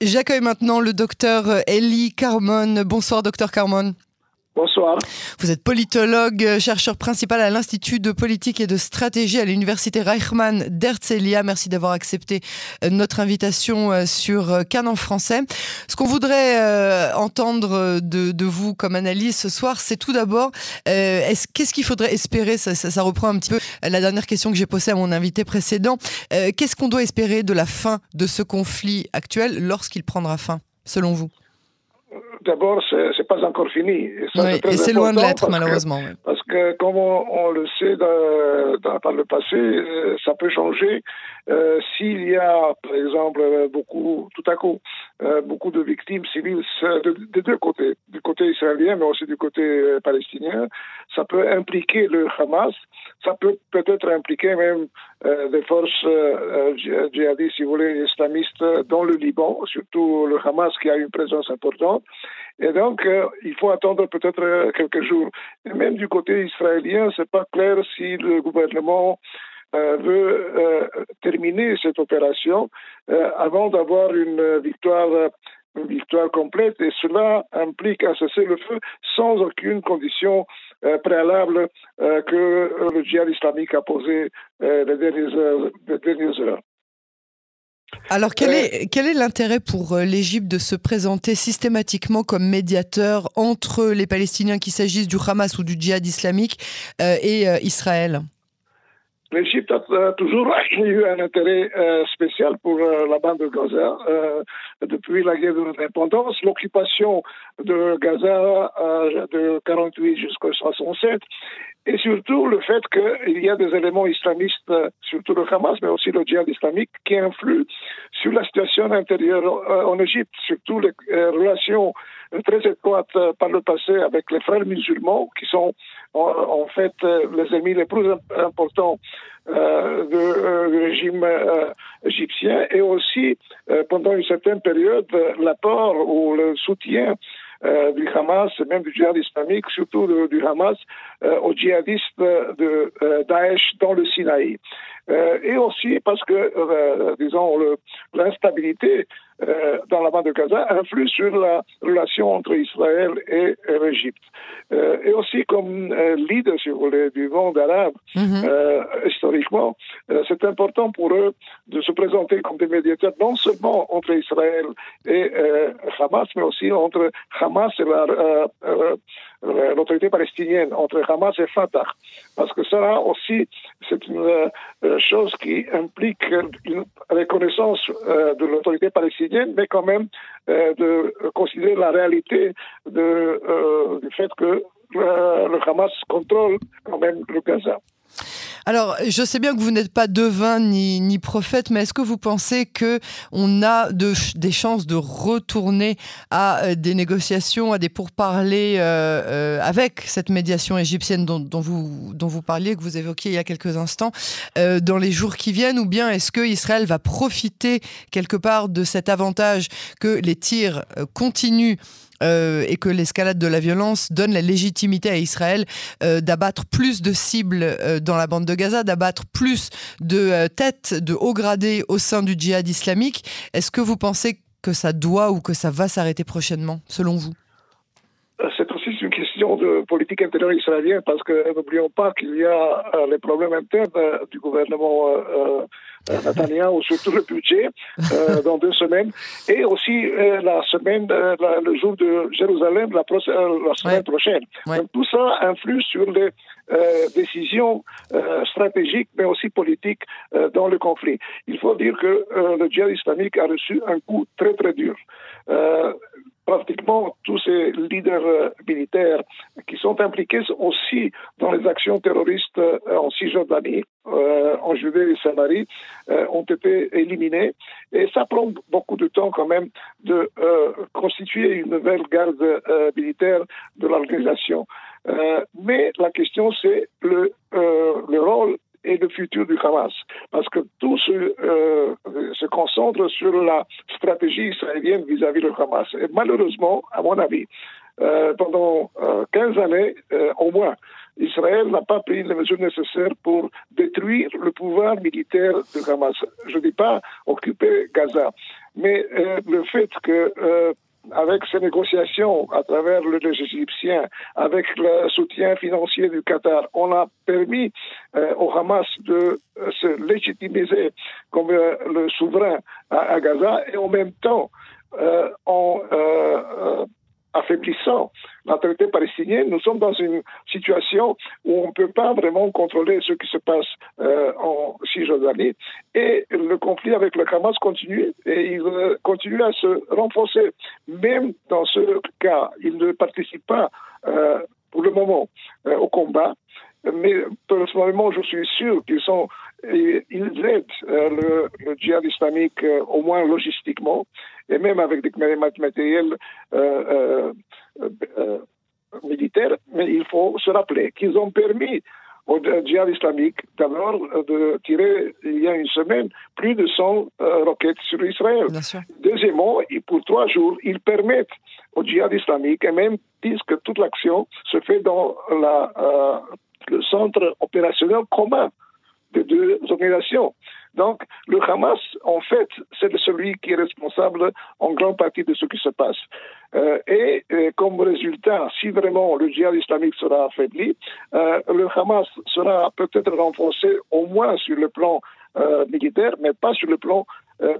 J'accueille maintenant le docteur Elie Carmon. Bonsoir, docteur Carmon. Bonsoir. Vous êtes politologue, chercheur principal à l'Institut de politique et de stratégie à l'Université Reichmann d'Herzliya. Merci d'avoir accepté euh, notre invitation euh, sur euh, en français. Ce qu'on voudrait entendre de, vous comme analyse ce soir, c'est tout d'abord, qu'est-ce qu'il faudrait espérer? Ça, ça, reprend un petit peu la dernière question que j'ai posée à mon invité précédent. qu'est-ce qu'on doit espérer de la fin de ce conflit actuel lorsqu'il prendra fin, selon vous? D'abord, c'est pas encore fini. Et, c'est loin de l'être, malheureusement. Parce que, comme on, le sait dans, par le passé, euh, ça peut changer. Euh, s'il y a, par exemple, beaucoup, tout à coup, euh, beaucoup de victimes civiles des deux côtés, du côté israélien, mais aussi du côté palestinien, ça peut impliquer le Hamas, ça peut peut-être impliquer même des forces djihadistes, si vous voulez, islamistes dans le Liban, surtout le Hamas qui a une présence importante. Et donc, euh, il faut attendre peut-être euh, quelques jours. Et même du côté israélien, c'est pas clair si le gouvernement euh, veut terminer cette opération avant d'avoir une victoire une victoire complète et cela implique un cessez-le-feu sans aucune condition préalable que le djihad islamique a posé les dernières heures. Alors quel est, quel est l'intérêt pour euh, l'Égypte de se présenter systématiquement comme médiateur entre les Palestiniens, qu'il s'agisse du Hamas ou du djihad islamique, euh, et euh, Israël? L'Égypte a toujours eu un intérêt spécial pour la bande de Gaza. depuis la guerre de l'indépendance, l'occupation de Gaza de 48 jusqu'à 67 et surtout le fait qu'il y a des éléments islamistes, surtout le Hamas, mais aussi le djihad islamique, qui influent sur la situation intérieure euh, en Égypte, surtout les euh, relations très étroites euh, par le passé avec les frères musulmans, qui sont en, fait les ennemis les plus importants du régime égyptien, et aussi pendant une certaine période l'apport ou le soutien euh, du Hamas, même du djihad islamique, surtout du Hamas, euh, aux djihadistes de euh, Daesh dans le Sinaï. Et aussi parce que, disons, l'instabilité euh, dans la bande de Gaza influe sur la relation entre Israël et, l'Égypte. Euh, et aussi comme euh, leader, si vous voulez, du monde arabe, mhm. historiquement, c'est important pour eux de se présenter comme des médiateurs non seulement entre Israël et Hamas, mais aussi entre Hamas et l'autorité palestinienne, entre Hamas et Fatah. Parce que ça aussi, c'est une chose qui implique une reconnaissance de l'autorité palestinienne mais quand même euh, de considérer la réalité euh, du fait que euh, le Hamas contrôle quand même le Gaza. Alors, je sais bien que vous n'êtes pas devin ni, ni prophète, mais est-ce que vous pensez que on a de, des chances de retourner à euh, des négociations, à des pourparlers euh, euh, avec cette médiation égyptienne dont, vous, dont vous parliez, que vous évoquiez il y a quelques instants, dans les jours qui viennent, ou bien est-ce que Israël va profiter quelque part de cet avantage que les tirs continuent euh, et que l'escalade de la violence donne la légitimité à Israël euh, d'abattre plus de cibles euh, dans la bande de Gaza, d'abattre plus de têtes de hauts gradés au sein du djihad islamique. Est-ce que vous pensez que ça doit ou que ça va s'arrêter prochainement, selon vous? C'est aussi une question de politique intérieure israélienne parce que n'oublions pas qu'il y a les problèmes internes du gouvernement euh, ou surtout le budget euh, dans deux semaines, et aussi euh, la semaine, euh, le jour de Jérusalem, la, la semaine prochaine. Donc, tout ça influe sur les décisions stratégiques, mais aussi politiques dans le conflit. Il faut dire que le djihad islamique a reçu un coup très très dur pratiquement tous ces leaders euh, militaires qui sont impliqués aussi dans les actions terroristes euh, en Cisjordanie, euh, en Judée et Samarie, ont été éliminés. Et ça prend beaucoup de temps quand même de constituer une nouvelle garde militaire de l'organisation. mais la question, c'est le, le rôle et le futur du Hamas. Parce que tout se, euh, concentre sur la stratégie israélienne vis-à-vis du Hamas. Et malheureusement, à mon avis, euh, pendant 15 euh, années au moins, Israël n'a pas pris les mesures nécessaires pour détruire le pouvoir militaire du Hamas. Je ne dis pas occuper Gaza, Mais le fait que avec ces négociations à travers les Égyptiens, avec le soutien financier du Qatar, on a permis au Hamas de se légitimiser comme le souverain à, Gaza et en même temps en affaiblissant l'autorité palestinienne, nous sommes dans une situation où on ne peut pas vraiment contrôler ce qui se passe euh, en Cisjordanie. Et le conflit avec le Hamas continue et il euh, continue à se renforcer. Même dans ce cas, il ne participe pas euh, pour le moment au combat. Mais personnellement, je suis sûr qu'ils sont ils aident le, le, djihad islamique au moins logistiquement et même avec des matériels euh, euh, euh, militaires. Mais il faut se rappeler qu'ils ont permis au djihad islamique d'abord de tirer il y a une semaine plus de 100 roquettes sur Israël. Deuxièmement, pour trois jours, ils permettent au djihad islamique et même disent que toute l'action se fait dans la, le centre opérationnel commun des deux organisations. Donc, le Hamas, en fait, c'est celui qui est responsable en grande partie de ce qui se passe. Euh, et, comme résultat, si vraiment le djihad islamique sera affaibli, euh, le Hamas sera peut-être renforcé au moins sur le plan euh, militaire, mais pas sur le plan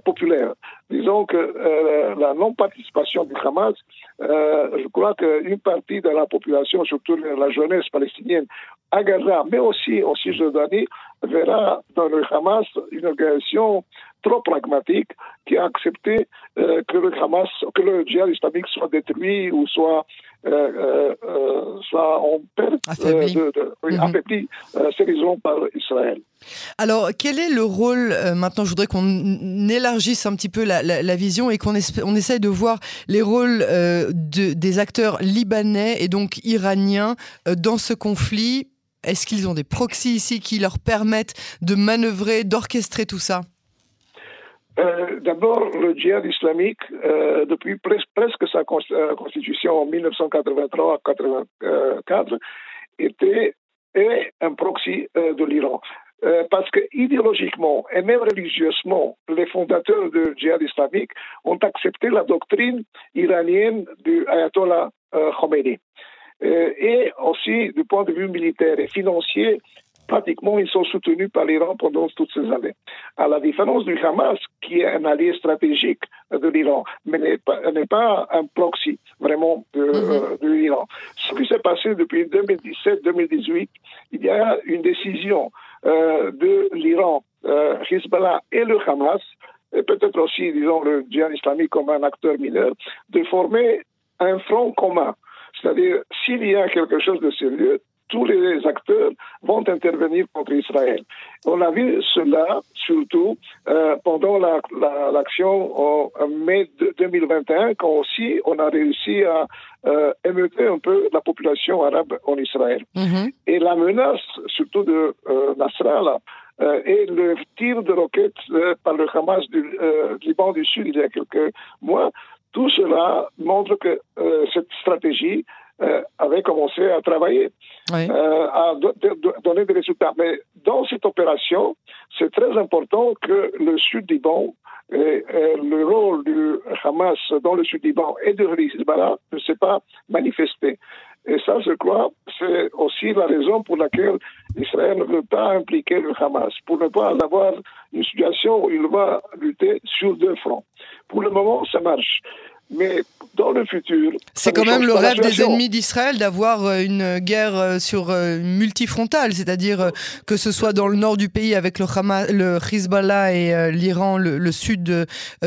populaire. Disons que la non-participation du Hamas, je crois qu'une partie de la population, surtout la jeunesse palestinienne, à Gaza, mais aussi en Cisjordanie, verra dans le Hamas une organisation trop pragmatique qui a accepté euh, que le Hamas, que le djihad islamique soit détruit ou soit, euh, euh, soit en perte, affaibli, de, de, mm affaibli par Israël. Alors, quel est le rôle, maintenant je voudrais qu'on élargisse un petit peu la, la, la vision et qu'on on essaye de voir les rôles de, des acteurs libanais et donc iraniens dans ce conflit est-ce qu'ils ont des proxys ici qui leur permettent de manœuvrer, d'orchestrer tout ça? Euh, D'abord, le djihad islamique, euh, depuis presque sa euh, constitution en 1983-84, était est un proxy de l'Iran. parce que idéologiquement et même religieusement, les fondateurs du djihad islamique ont accepté la doctrine iranienne du ayatollah Khomeini. Euh, et aussi du point de vue militaire et financier, pratiquement ils sont soutenus par l'Iran pendant toutes ces années. À la différence du Hamas, qui est un allié stratégique de l'Iran, mais n'est pas, pas, un proxy vraiment de, mm-hmm. euh, de l'Iran. Ce qui s'est passé depuis 2017-2018, il y a une décision euh, de l'Iran, euh, Hezbollah et le Hamas, et peut-être aussi, disons, le djihad islamique comme un acteur mineur, de former un front commun c'est-à-dire, s'il y a quelque chose de sérieux, tous les acteurs vont intervenir contre Israël. On a vu cela surtout euh, pendant l'action en mai 2021, quand aussi on a réussi à euh, émeuter un peu la population arabe en Israël. Mm-hmm. Et la menace, surtout de euh, Nasrallah, euh, et le tir de roquettes euh, par le Hamas du Liban du Sud il y a quelques mois tout cela montre que euh, cette stratégie euh, avait commencé à travailler, euh, à donner des résultats. Mais dans cette opération, c'est très important que le Sud Liban et, le rôle du Hamas dans le Sud Liban et de Hezbollah ne s'est pas manifesté. Et ça, je crois, c'est aussi la raison pour laquelle Israël ne veut pas impliquer le Hamas, pour ne pas avoir une situation où il va lutter sur deux fronts. Pour le moment, ça marche. Mais dans le futur. C'est quand même le rêve des ennemis d'Israël d'avoir euh, une guerre euh, sur euh, multifrontale, c'est-à-dire que ce soit dans le nord du pays avec le, Hamas, le Hezbollah et l'Iran, le, sud de,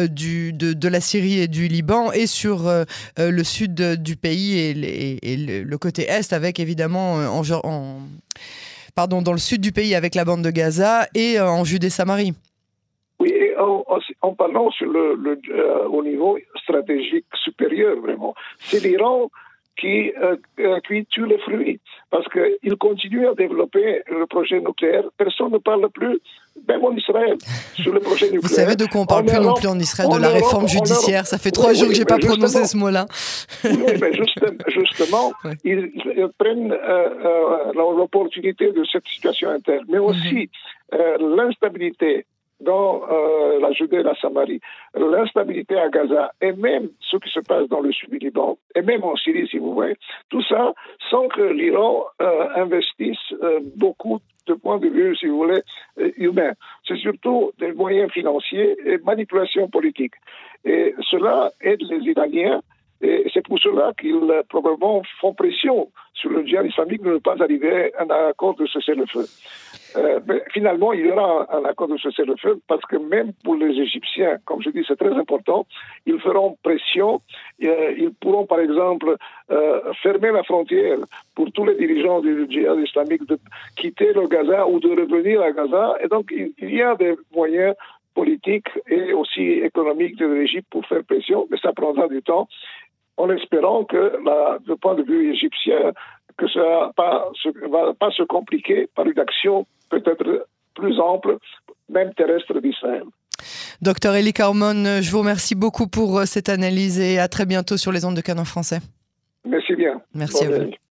du, de, la Syrie et du Liban, et sur le sud du pays et, le, côté est avec évidemment en, en, pardon, dans le sud du pays avec la bande de Gaza et en Judée-Samarie en, parlant sur le, euh, au niveau stratégique supérieur, vraiment. C'est l'Iran qui, euh, euh, qui tue les fruits. Parce qu'il continue à développer le projet nucléaire. Personne ne parle plus, même en Israël, sur le projet nucléaire. Vous savez de quoi on parle plus non plus en Israël De la réforme judiciaire. Ça fait trois jours que je n'ai pas prononcé ce mot-là. oui, mais justement, ils, prennent l'opportunité de cette situation interne. Mais aussi, l'instabilité dans euh, la Judée et la Samarie, l'instabilité à Gaza et même ce qui se passe dans le sud du Liban et même en Syrie, si vous voulez, tout ça sans que l'Iran euh, investisse euh, beaucoup de points de vue, si vous voulez, humains. C'est surtout des moyens financiers et manipulation politique. Et cela aide les Iraniens et c'est pour cela qu'ils probablement font pression sur le djihad islamique de ne pas arriver à un accord de cessez-le-feu. Euh, finalement, il y aura un accord de cessez-le-feu parce que même pour les Égyptiens, comme je dis, c'est très important, ils feront pression. Euh, ils pourront, par exemple, euh, fermer la frontière pour tous les dirigeants du djihad islamique de quitter le Gaza ou de revenir à Gaza. Et donc, il, y a des moyens politiques et aussi économiques de l'Égypte pour faire pression, mais ça prendra du temps en espérant que, du point de vue égyptien, que ça ne pas, va pas se compliquer par une action peut-être plus ample, même terrestre d'Israël. Docteur Elie Carmon, je vous remercie beaucoup pour cette analyse et à très bientôt sur les ondes de Canon français. Merci bien. Merci à vous.